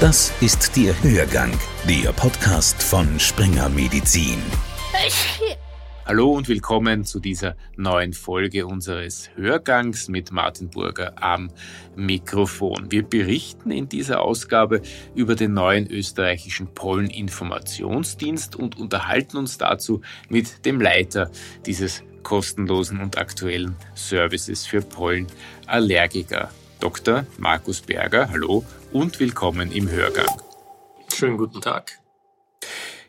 Das ist der Hörgang, der Podcast von Springer Medizin. Hallo und willkommen zu dieser neuen Folge unseres Hörgangs mit Martin Burger am Mikrofon. Wir berichten in dieser Ausgabe über den neuen österreichischen Polleninformationsdienst und unterhalten uns dazu mit dem Leiter dieses kostenlosen und aktuellen Services für Pollenallergiker. Dr. Markus Berger, hallo und willkommen im Hörgang. Schönen guten Tag.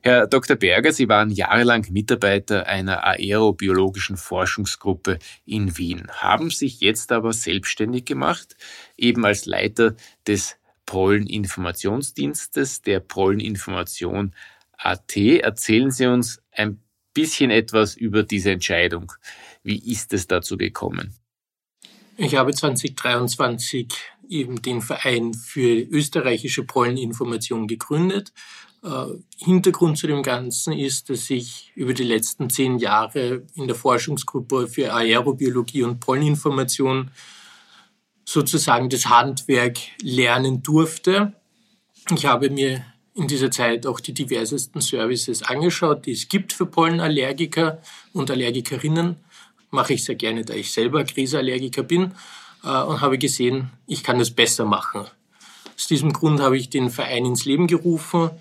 Herr Dr. Berger, Sie waren jahrelang Mitarbeiter einer aerobiologischen Forschungsgruppe in Wien, haben sich jetzt aber selbstständig gemacht, eben als Leiter des Polleninformationsdienstes, der Polleninformation AT. Erzählen Sie uns ein bisschen etwas über diese Entscheidung. Wie ist es dazu gekommen? Ich habe 2023 eben den Verein für österreichische Polleninformation gegründet. Äh, Hintergrund zu dem Ganzen ist, dass ich über die letzten zehn Jahre in der Forschungsgruppe für Aerobiologie und Polleninformation sozusagen das Handwerk lernen durfte. Ich habe mir in dieser Zeit auch die diversesten Services angeschaut, die es gibt für Pollenallergiker und Allergikerinnen mache ich sehr gerne, da ich selber Kriseallergiker bin und habe gesehen, ich kann das besser machen. Aus diesem Grund habe ich den Verein ins Leben gerufen,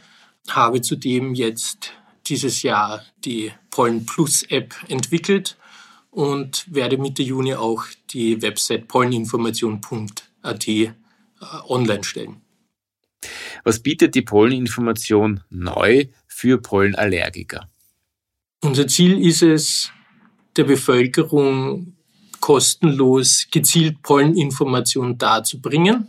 habe zudem jetzt dieses Jahr die Pollen Plus App entwickelt und werde Mitte Juni auch die Website polleninformation.at äh, online stellen. Was bietet die Polleninformation neu für Pollenallergiker? Unser Ziel ist es, der Bevölkerung kostenlos gezielt Polleninformationen darzubringen.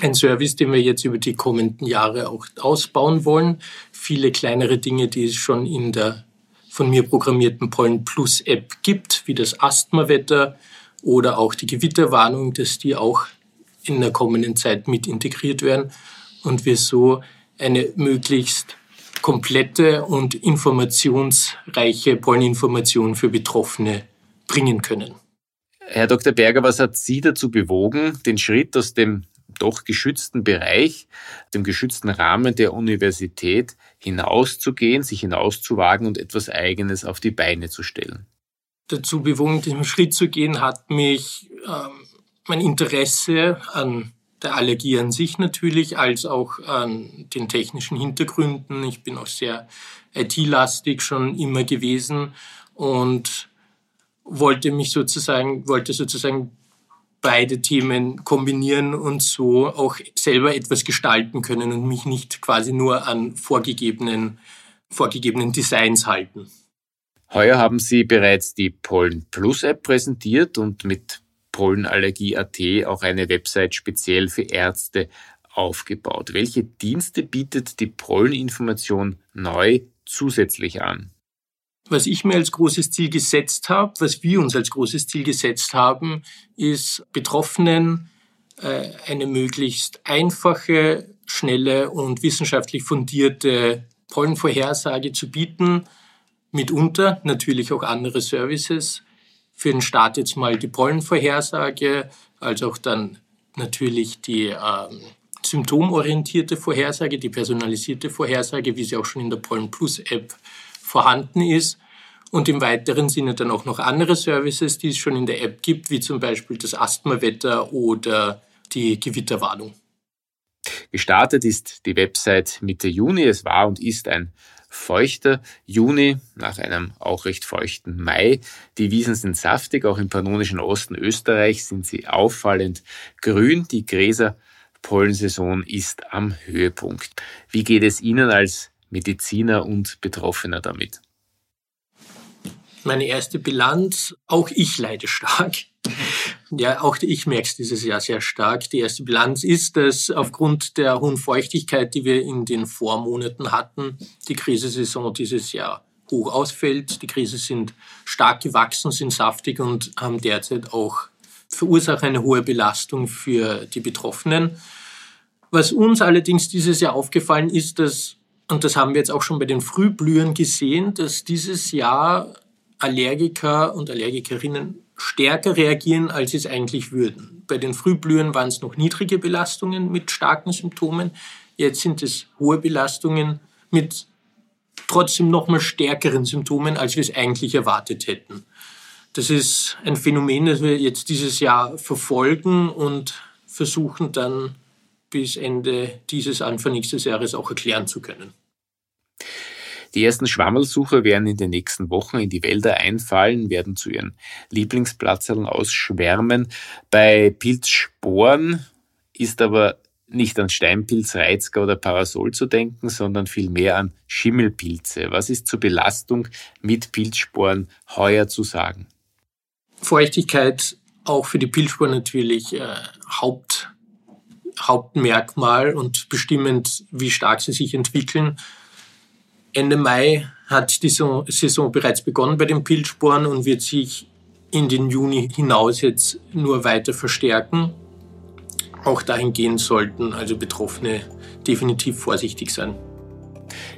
Ein Service, den wir jetzt über die kommenden Jahre auch ausbauen wollen. Viele kleinere Dinge, die es schon in der von mir programmierten Pollen Plus App gibt, wie das Asthmawetter oder auch die Gewitterwarnung, dass die auch in der kommenden Zeit mit integriert werden und wir so eine möglichst komplette und informationsreiche Polleninformation für Betroffene bringen können. Herr Dr. Berger, was hat Sie dazu bewogen, den Schritt aus dem doch geschützten Bereich, dem geschützten Rahmen der Universität hinauszugehen, sich hinauszuwagen und etwas Eigenes auf die Beine zu stellen? Dazu bewogen, diesen Schritt zu gehen, hat mich ähm, mein Interesse an der Allergie an sich natürlich, als auch an den technischen Hintergründen. Ich bin auch sehr IT-lastig schon immer gewesen und wollte mich sozusagen, wollte sozusagen beide Themen kombinieren und so auch selber etwas gestalten können und mich nicht quasi nur an vorgegebenen, vorgegebenen Designs halten. Heuer haben Sie bereits die Pollen Plus App präsentiert und mit Pollenallergie.at auch eine Website speziell für Ärzte aufgebaut. Welche Dienste bietet die Polleninformation neu zusätzlich an? Was ich mir als großes Ziel gesetzt habe, was wir uns als großes Ziel gesetzt haben, ist Betroffenen äh, eine möglichst einfache, schnelle und wissenschaftlich fundierte Pollenvorhersage zu bieten, mitunter natürlich auch andere Services, für den Start jetzt mal die Pollenvorhersage, als auch dann natürlich die ähm, symptomorientierte Vorhersage, die personalisierte Vorhersage, wie sie auch schon in der Pollen Plus App vorhanden ist. Und im weiteren Sinne dann auch noch andere Services, die es schon in der App gibt, wie zum Beispiel das Asthmawetter oder die Gewitterwarnung. Gestartet ist die Website Mitte Juni. Es war und ist ein feuchter Juni nach einem auch recht feuchten Mai. Die Wiesen sind saftig, auch im pannonischen Osten Österreichs sind sie auffallend grün. Die Gräserpollensaison ist am Höhepunkt. Wie geht es Ihnen als Mediziner und Betroffener damit? Meine erste Bilanz, auch ich leide stark. Ja, auch ich merke es dieses Jahr sehr stark. Die erste Bilanz ist, dass aufgrund der hohen Feuchtigkeit, die wir in den Vormonaten hatten, die Krisensaison dieses Jahr hoch ausfällt. Die Krise sind stark gewachsen, sind saftig und haben derzeit auch verursacht eine hohe Belastung für die Betroffenen. Was uns allerdings dieses Jahr aufgefallen ist, dass, und das haben wir jetzt auch schon bei den Frühblühern gesehen, dass dieses Jahr Allergiker und Allergikerinnen stärker reagieren, als sie es eigentlich würden. Bei den Frühblühern waren es noch niedrige Belastungen mit starken Symptomen. Jetzt sind es hohe Belastungen mit trotzdem nochmal stärkeren Symptomen, als wir es eigentlich erwartet hätten. Das ist ein Phänomen, das wir jetzt dieses Jahr verfolgen und versuchen dann bis Ende dieses, Anfang nächstes Jahres auch erklären zu können. Die ersten Schwammelsucher werden in den nächsten Wochen in die Wälder einfallen, werden zu ihren Lieblingsplatzern ausschwärmen. Bei Pilzsporen ist aber nicht an Steinpilz, Reizger oder Parasol zu denken, sondern vielmehr an Schimmelpilze. Was ist zur Belastung mit Pilzsporen heuer zu sagen? Feuchtigkeit auch für die Pilzsporen natürlich äh, Haupt, Hauptmerkmal und bestimmend, wie stark sie sich entwickeln. Ende Mai hat die Saison bereits begonnen bei den Pilzsporen und wird sich in den Juni hinaus jetzt nur weiter verstärken. Auch dahingehend sollten also Betroffene definitiv vorsichtig sein.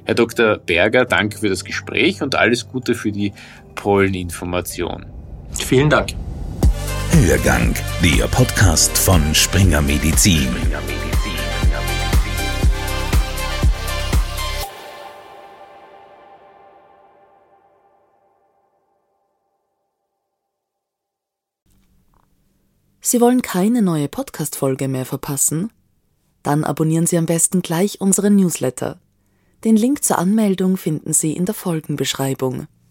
Herr Dr. Berger, danke für das Gespräch und alles Gute für die Polleninformation. Vielen Dank. Hörgang, der Podcast von Springer Medizin. Springer Medizin. Sie wollen keine neue Podcast-Folge mehr verpassen? Dann abonnieren Sie am besten gleich unseren Newsletter. Den Link zur Anmeldung finden Sie in der Folgenbeschreibung.